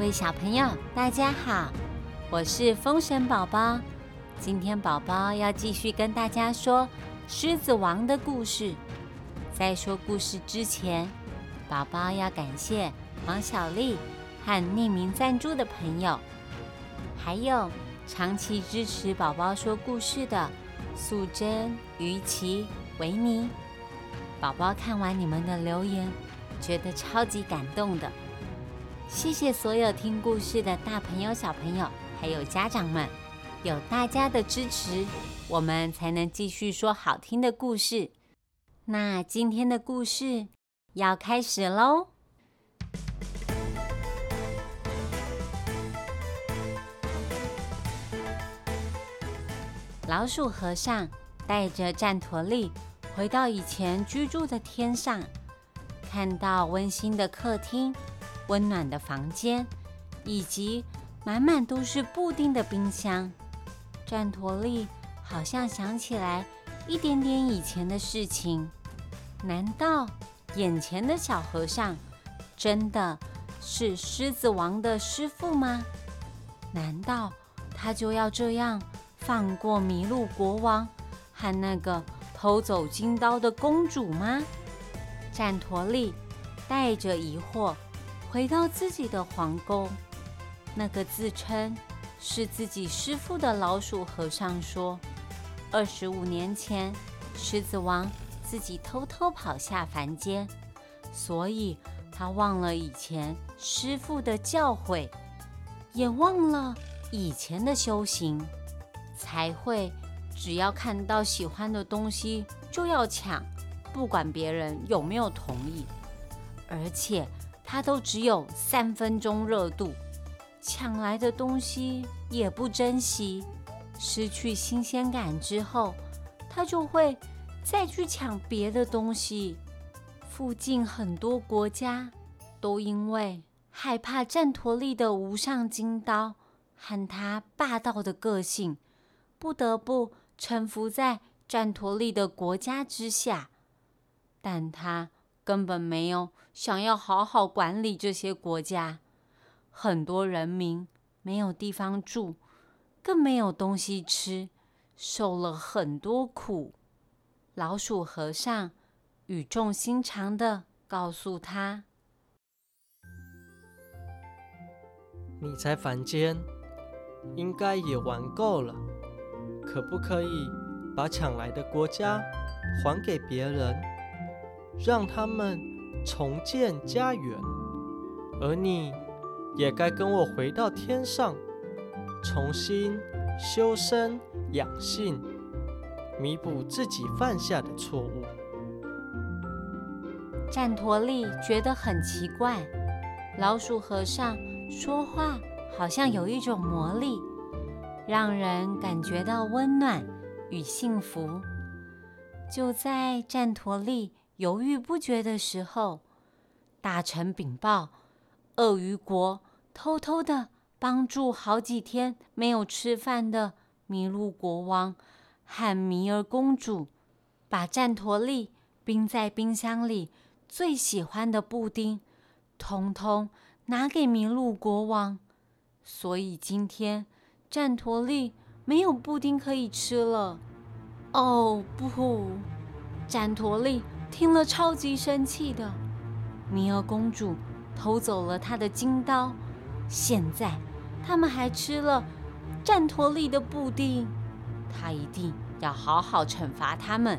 各位小朋友，大家好，我是风神宝宝。今天宝宝要继续跟大家说《狮子王》的故事。在说故事之前，宝宝要感谢王小丽和匿名赞助的朋友，还有长期支持宝宝说故事的素贞、于琪、维尼。宝宝看完你们的留言，觉得超级感动的。谢谢所有听故事的大朋友、小朋友，还有家长们，有大家的支持，我们才能继续说好听的故事。那今天的故事要开始喽！老鼠和尚带着战陀利回到以前居住的天上，看到温馨的客厅。温暖的房间，以及满满都是布丁的冰箱，战陀利好像想起来一点点以前的事情。难道眼前的小和尚真的是狮子王的师傅吗？难道他就要这样放过麋鹿国王和那个偷走金刀的公主吗？战陀利带着疑惑。回到自己的皇宫，那个自称是自己师傅的老鼠和尚说：“二十五年前，狮子王自己偷偷跑下凡间，所以他忘了以前师傅的教诲，也忘了以前的修行，才会只要看到喜欢的东西就要抢，不管别人有没有同意，而且。”他都只有三分钟热度，抢来的东西也不珍惜，失去新鲜感之后，他就会再去抢别的东西。附近很多国家都因为害怕战陀利的无上金刀和他霸道的个性，不得不臣服在战陀利的国家之下，但他。根本没有想要好好管理这些国家，很多人民没有地方住，更没有东西吃，受了很多苦。老鼠和尚语重心长的告诉他：“你在凡间应该也玩够了，可不可以把抢来的国家还给别人？”让他们重建家园，而你也该跟我回到天上，重新修身养性，弥补自己犯下的错误。战陀利觉得很奇怪，老鼠和尚说话好像有一种魔力，让人感觉到温暖与幸福。就在战陀利。犹豫不决的时候，大臣禀报：鳄鱼国偷偷的帮助好几天没有吃饭的麋鹿国王和米尔公主，把战陀利冰在冰箱里最喜欢的布丁，通通拿给麋鹿国王。所以今天战陀利没有布丁可以吃了。哦不，战陀利！听了超级生气的，尼尔公主偷走了他的金刀，现在他们还吃了战陀利的布丁，他一定要好好惩罚他们。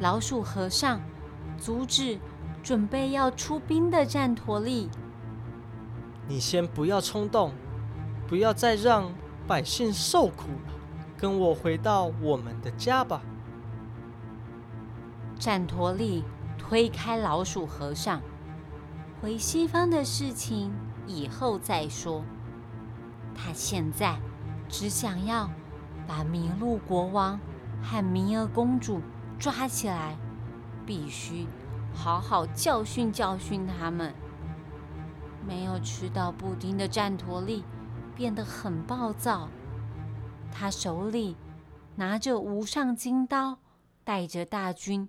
老鼠和尚阻止准备要出兵的战陀利，你先不要冲动，不要再让百姓受苦了，跟我回到我们的家吧。战陀利推开老鼠和尚，回西方的事情以后再说。他现在只想要把麋鹿国王和弥儿公主抓起来，必须好好教训教训他们。没有吃到布丁的战陀利变得很暴躁，他手里拿着无上金刀，带着大军。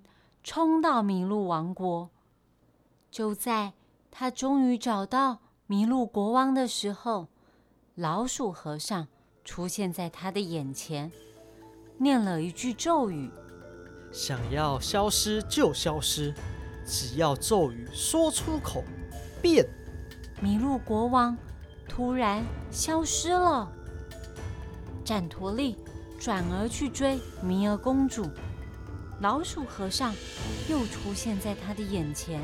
冲到麋鹿王国，就在他终于找到麋鹿国王的时候，老鼠和尚出现在他的眼前，念了一句咒语：“想要消失就消失，只要咒语说出口，变。”麋鹿国王突然消失了。战陀利转而去追弥儿公主，老鼠和尚又出现在他的眼前。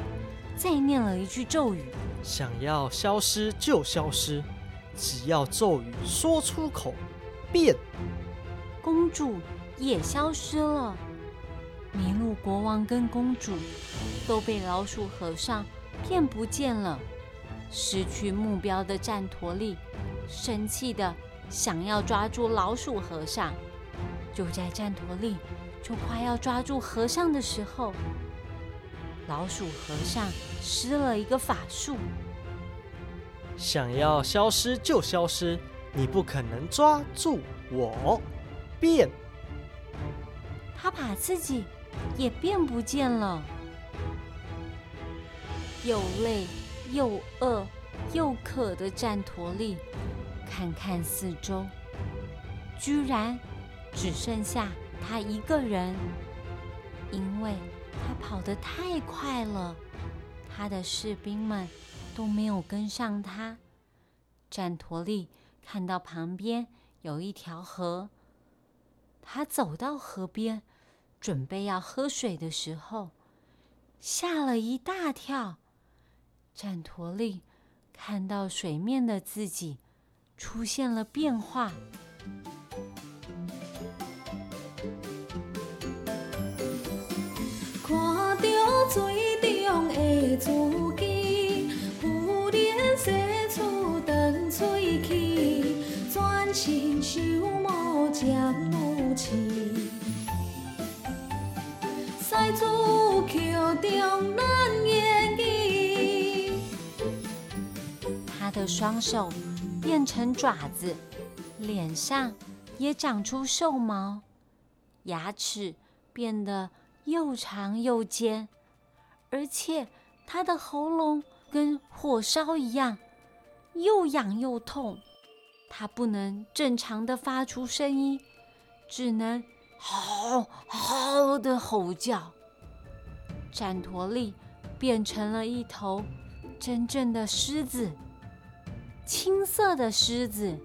再念了一句咒语：“想要消失就消失，只要咒语说出口，变。”公主也消失了。麋鹿国王跟公主都被老鼠和尚骗不见了。失去目标的战陀利生气的想要抓住老鼠和尚。就在战陀利就快要抓住和尚的时候。老鼠和尚施了一个法术，想要消失就消失，你不可能抓住我，变。他把自己也变不见了。又累又饿又渴的战陀利，看看四周，居然只剩下他一个人，因为。他跑得太快了，他的士兵们都没有跟上他。战陀利看到旁边有一条河，他走到河边，准备要喝水的时候，吓了一大跳。战陀利看到水面的自己出现了变化。水中的自己，忽然射出长喙齿，全身秀毛渐如刺。赛主口中难言语，他的双手变成爪子，脸上也长出兽毛，牙齿变得又长又尖。而且他的喉咙跟火烧一样，又痒又痛。他不能正常的发出声音，只能嚎嚎的吼叫。战陀利变成了一头真正的狮子，青色的狮子。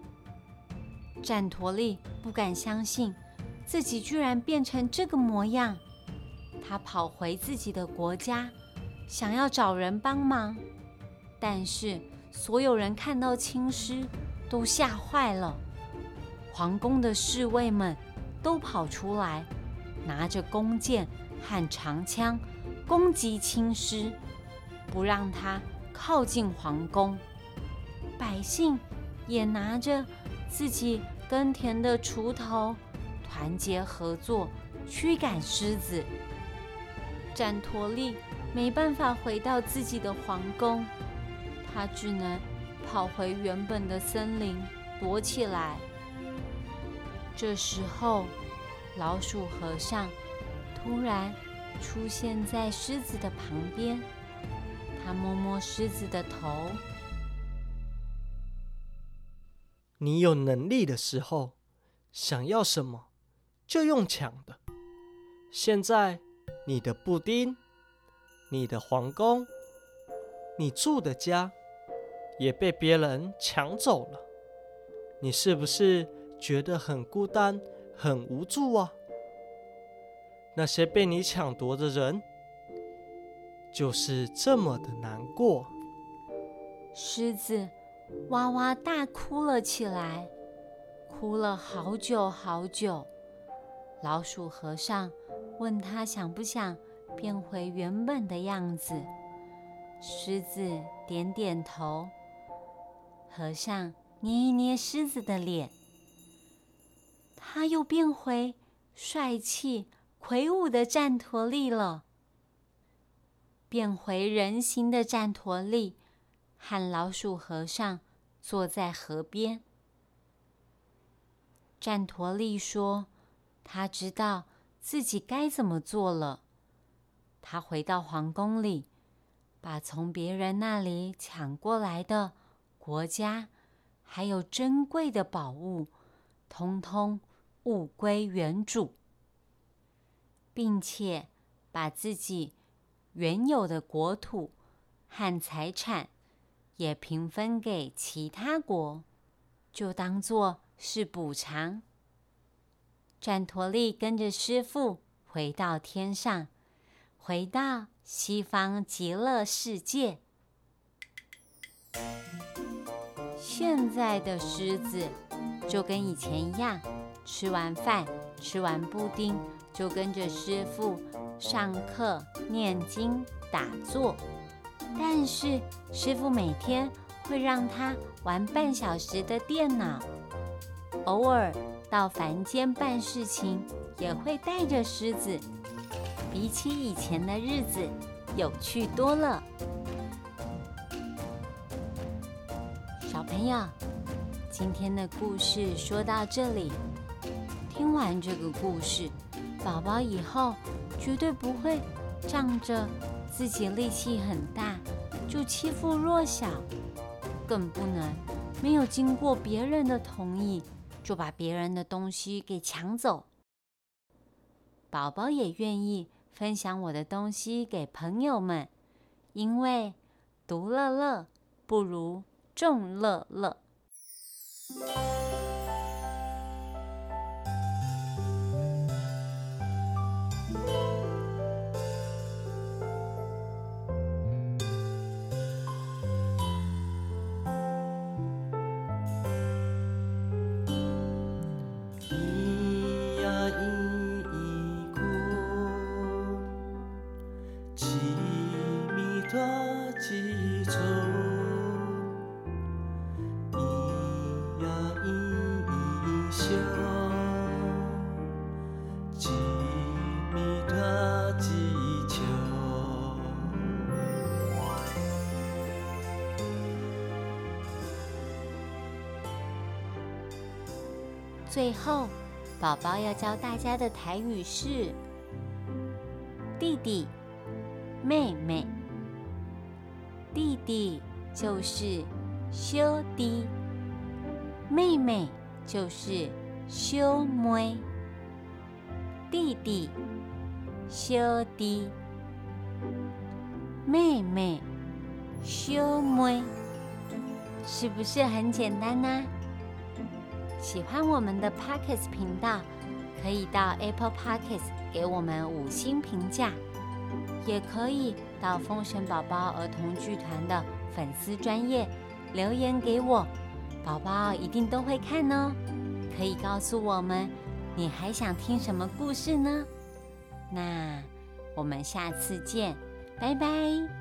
战陀利不敢相信自己居然变成这个模样，他跑回自己的国家。想要找人帮忙，但是所有人看到青狮都吓坏了。皇宫的侍卫们都跑出来，拿着弓箭和长枪攻击青狮，不让他靠近皇宫。百姓也拿着自己耕田的锄头，团结合作驱赶狮子。展陀利。没办法回到自己的皇宫，他只能跑回原本的森林躲起来。这时候，老鼠和尚突然出现在狮子的旁边，他摸摸狮子的头：“你有能力的时候，想要什么就用抢的。现在，你的布丁。”你的皇宫，你住的家，也被别人抢走了。你是不是觉得很孤单、很无助啊？那些被你抢夺的人，就是这么的难过。狮子哇哇大哭了起来，哭了好久好久。老鼠和尚问他想不想。变回原本的样子，狮子点点头。和尚捏一捏狮子的脸，他又变回帅气魁梧的战陀利了。变回人形的战陀利和老鼠和尚坐在河边。战陀利说：“他知道自己该怎么做了。”他回到皇宫里，把从别人那里抢过来的国家，还有珍贵的宝物，通通物归原主，并且把自己原有的国土和财产也平分给其他国，就当做是补偿。战陀利跟着师傅回到天上，回到西方极乐世界。现在的狮子就跟以前一样，吃完饭、吃完布丁，就跟着师傅上课、念经、打坐。但是师傅每天会让他玩半小时的电脑，偶尔。到凡间办事情，也会带着狮子，比起以前的日子有趣多了。小朋友，今天的故事说到这里，听完这个故事，宝宝以后绝对不会仗着自己力气很大就欺负弱小，更不能没有经过别人的同意。就把别人的东西给抢走。宝宝也愿意分享我的东西给朋友们，因为独乐乐不如众乐乐。最后，宝宝要教大家的台语是：弟弟、妹妹。弟弟就是修弟，妹妹就是修妹。弟弟、修弟，妹妹、修妹，是不是很简单呢？喜欢我们的 Pockets 频道，可以到 Apple Pockets 给我们五星评价，也可以到风神宝宝儿童剧团的粉丝专业留言给我，宝宝一定都会看哦。可以告诉我们你还想听什么故事呢？那我们下次见，拜拜。